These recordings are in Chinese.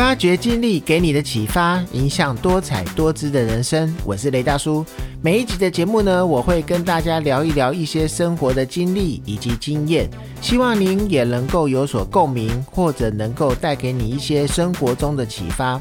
发掘经历给你的启发，影响多彩多姿的人生。我是雷大叔。每一集的节目呢，我会跟大家聊一聊一些生活的经历以及经验，希望您也能够有所共鸣，或者能够带给你一些生活中的启发。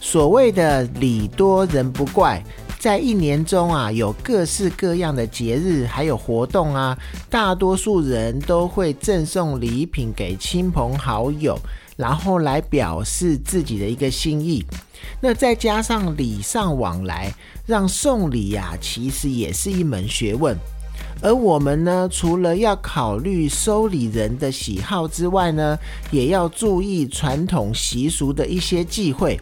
所谓的礼多人不怪。在一年中啊，有各式各样的节日，还有活动啊，大多数人都会赠送礼品给亲朋好友，然后来表示自己的一个心意。那再加上礼尚往来，让送礼呀，其实也是一门学问。而我们呢，除了要考虑收礼人的喜好之外呢，也要注意传统习俗的一些忌讳。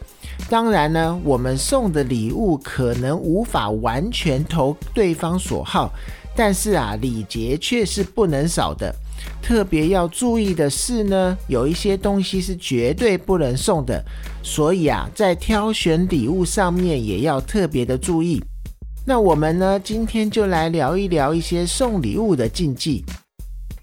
当然呢，我们送的礼物可能无法完全投对方所好，但是啊，礼节却是不能少的。特别要注意的是呢，有一些东西是绝对不能送的，所以啊，在挑选礼物上面也要特别的注意。那我们呢，今天就来聊一聊一些送礼物的禁忌。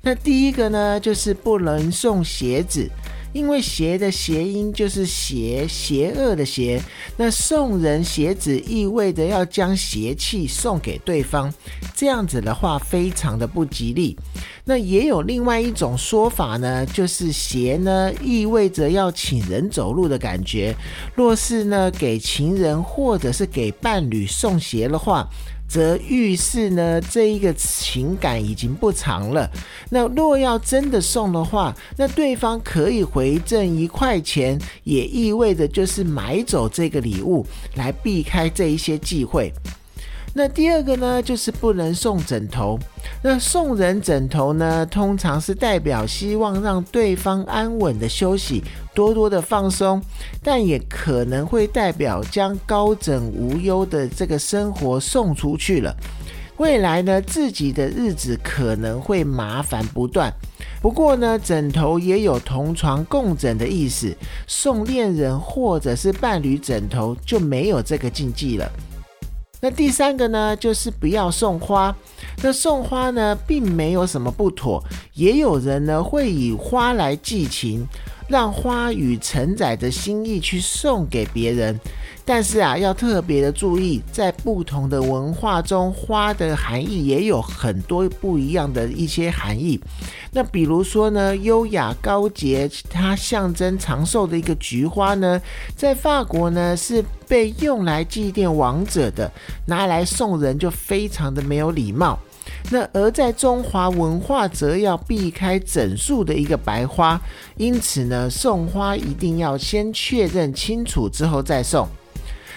那第一个呢，就是不能送鞋子。因为邪的谐音就是邪，邪恶的邪。那送人鞋子意味着要将邪气送给对方，这样子的话非常的不吉利。那也有另外一种说法呢，就是鞋呢意味着要请人走路的感觉。若是呢给情人或者是给伴侣送鞋的话。则预示呢，这一个情感已经不长了。那若要真的送的话，那对方可以回赠一块钱，也意味着就是买走这个礼物，来避开这一些忌讳。那第二个呢，就是不能送枕头。那送人枕头呢，通常是代表希望让对方安稳的休息，多多的放松，但也可能会代表将高枕无忧的这个生活送出去了。未来呢，自己的日子可能会麻烦不断。不过呢，枕头也有同床共枕的意思，送恋人或者是伴侣枕头就没有这个禁忌了。那第三个呢，就是不要送花。那送花呢，并没有什么不妥，也有人呢会以花来寄情。让花语承载着心意去送给别人，但是啊，要特别的注意，在不同的文化中，花的含义也有很多不一样的一些含义。那比如说呢，优雅高洁，它象征长寿的一个菊花呢，在法国呢是被用来祭奠亡者的，拿来送人就非常的没有礼貌。那而在中华文化则要避开整束的一个白花，因此呢，送花一定要先确认清楚之后再送。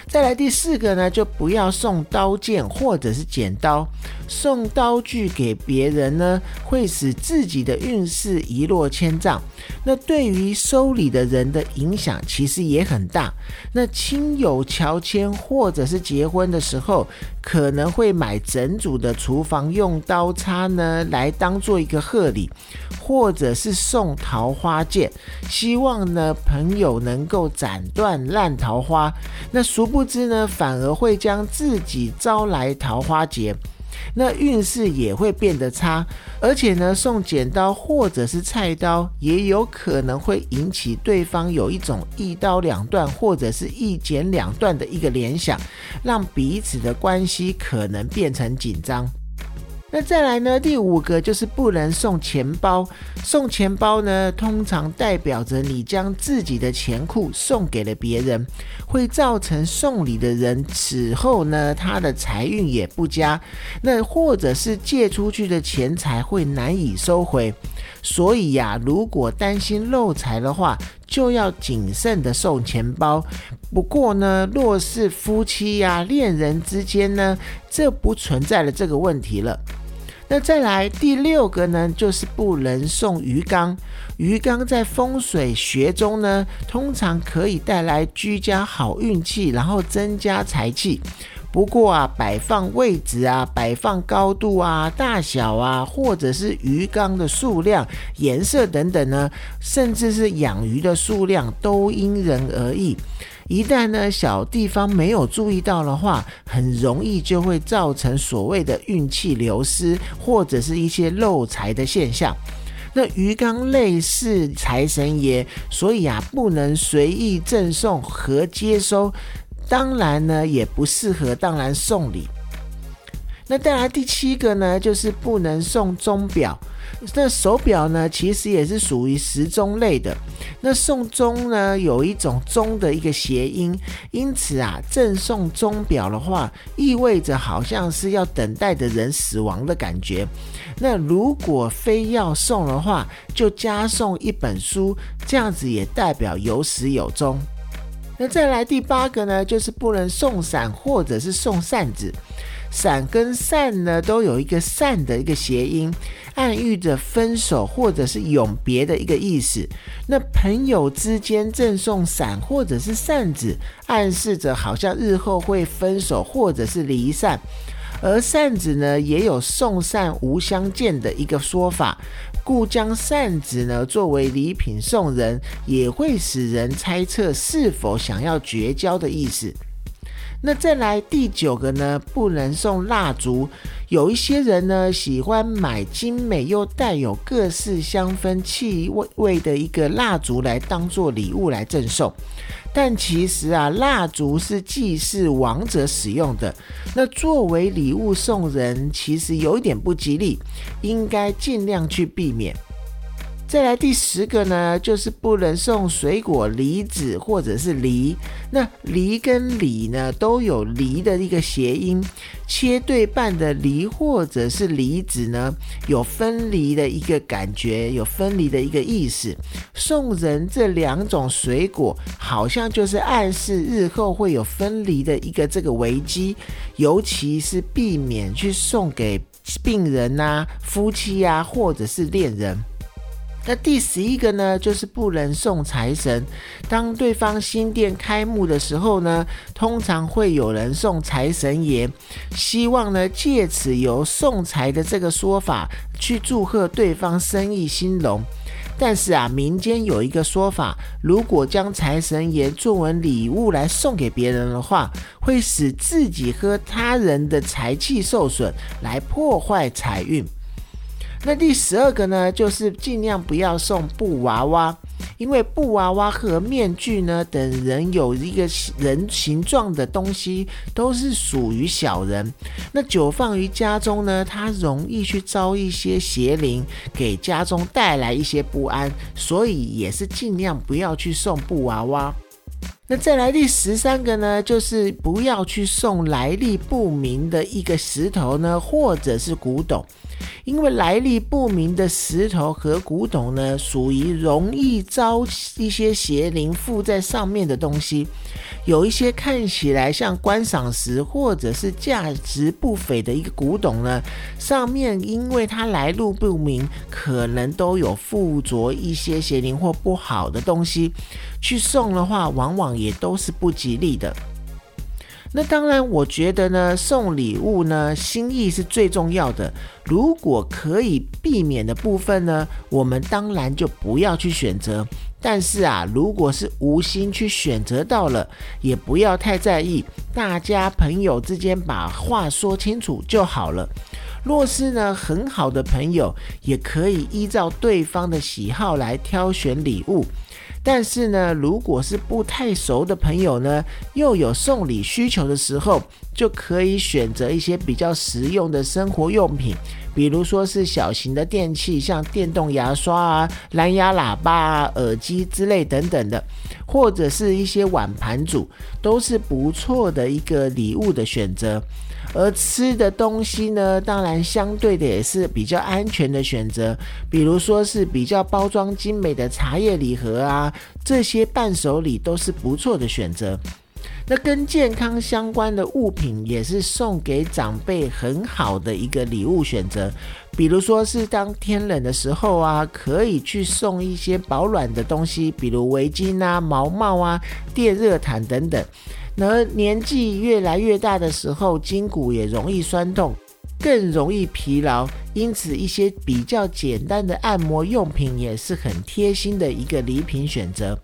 再来第四个呢，就不要送刀剑或者是剪刀。送刀具给别人呢，会使自己的运势一落千丈。那对于收礼的人的影响其实也很大。那亲友乔迁或者是结婚的时候，可能会买整组的厨房用刀叉呢，来当做一个贺礼，或者是送桃花剑，希望呢朋友能够斩断烂桃花。那俗不不知呢，反而会将自己招来桃花劫。那运势也会变得差，而且呢，送剪刀或者是菜刀，也有可能会引起对方有一种一刀两断或者是一剪两断的一个联想，让彼此的关系可能变成紧张。那再来呢？第五个就是不能送钱包。送钱包呢，通常代表着你将自己的钱库送给了别人，会造成送礼的人此后呢，他的财运也不佳。那或者是借出去的钱财会难以收回。所以呀，如果担心漏财的话，就要谨慎的送钱包。不过呢，若是夫妻呀、恋人之间呢，这不存在了这个问题了。那再来第六个呢，就是不能送鱼缸。鱼缸在风水学中呢，通常可以带来居家好运气，然后增加财气。不过啊，摆放位置啊、摆放高度啊、大小啊，或者是鱼缸的数量、颜色等等呢，甚至是养鱼的数量，都因人而异。一旦呢小地方没有注意到的话，很容易就会造成所谓的运气流失，或者是一些漏财的现象。那鱼缸类似财神爷，所以啊不能随意赠送和接收，当然呢也不适合当然送礼。那再来第七个呢，就是不能送钟表。那手表呢，其实也是属于时钟类的。那送钟呢，有一种钟的一个谐音，因此啊，赠送钟表的话，意味着好像是要等待的人死亡的感觉。那如果非要送的话，就加送一本书，这样子也代表有始有终。那再来第八个呢，就是不能送伞或者是送扇子。伞跟扇呢，都有一个散的一个谐音，暗喻着分手或者是永别的一个意思。那朋友之间赠送伞或者是扇子，暗示着好像日后会分手或者是离散。而扇子呢，也有送扇无相见的一个说法，故将扇子呢作为礼品送人，也会使人猜测是否想要绝交的意思。那再来第九个呢，不能送蜡烛。有一些人呢，喜欢买精美又带有各式香氛气味的一个蜡烛来当做礼物来赠送。但其实啊，蜡烛是祭祀王者使用的，那作为礼物送人，其实有一点不吉利，应该尽量去避免。再来第十个呢，就是不能送水果梨子或者是梨。那梨跟李呢，都有梨的一个谐音，切对半的梨或者是梨子呢，有分离的一个感觉，有分离的一个意思。送人这两种水果，好像就是暗示日后会有分离的一个这个危机，尤其是避免去送给病人呐、夫妻呀，或者是恋人。那第十一个呢，就是不能送财神。当对方新店开幕的时候呢，通常会有人送财神爷，希望呢借此由送财的这个说法去祝贺对方生意兴隆。但是啊，民间有一个说法，如果将财神爷作为礼物来送给别人的话，会使自己和他人的财气受损，来破坏财运。那第十二个呢，就是尽量不要送布娃娃，因为布娃娃和面具呢等人有一个人形状的东西，都是属于小人。那久放于家中呢，它容易去招一些邪灵，给家中带来一些不安，所以也是尽量不要去送布娃娃。那再来第十三个呢，就是不要去送来历不明的一个石头呢，或者是古董。因为来历不明的石头和古董呢，属于容易招一些邪灵附在上面的东西。有一些看起来像观赏石或者是价值不菲的一个古董呢，上面因为它来路不明，可能都有附着一些邪灵或不好的东西。去送的话，往往也都是不吉利的。那当然，我觉得呢，送礼物呢，心意是最重要的。如果可以避免的部分呢，我们当然就不要去选择。但是啊，如果是无心去选择到了，也不要太在意。大家朋友之间把话说清楚就好了。若是呢，很好的朋友，也可以依照对方的喜好来挑选礼物。但是呢，如果是不太熟的朋友呢，又有送礼需求的时候，就可以选择一些比较实用的生活用品，比如说是小型的电器，像电动牙刷啊、蓝牙喇叭啊、耳机之类等等的，或者是一些碗盘组，都是不错的一个礼物的选择。而吃的东西呢，当然相对的也是比较安全的选择，比如说是比较包装精美的茶叶礼盒啊，这些伴手礼都是不错的选择。那跟健康相关的物品也是送给长辈很好的一个礼物选择，比如说是当天冷的时候啊，可以去送一些保暖的东西，比如围巾啊、毛帽啊、电热毯等等。而年纪越来越大的时候，筋骨也容易酸痛，更容易疲劳，因此一些比较简单的按摩用品也是很贴心的一个礼品选择。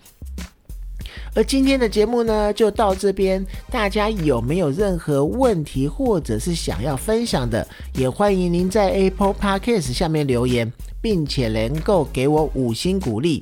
而今天的节目呢，就到这边。大家有没有任何问题，或者是想要分享的，也欢迎您在 Apple Podcast 下面留言，并且能够给我五星鼓励。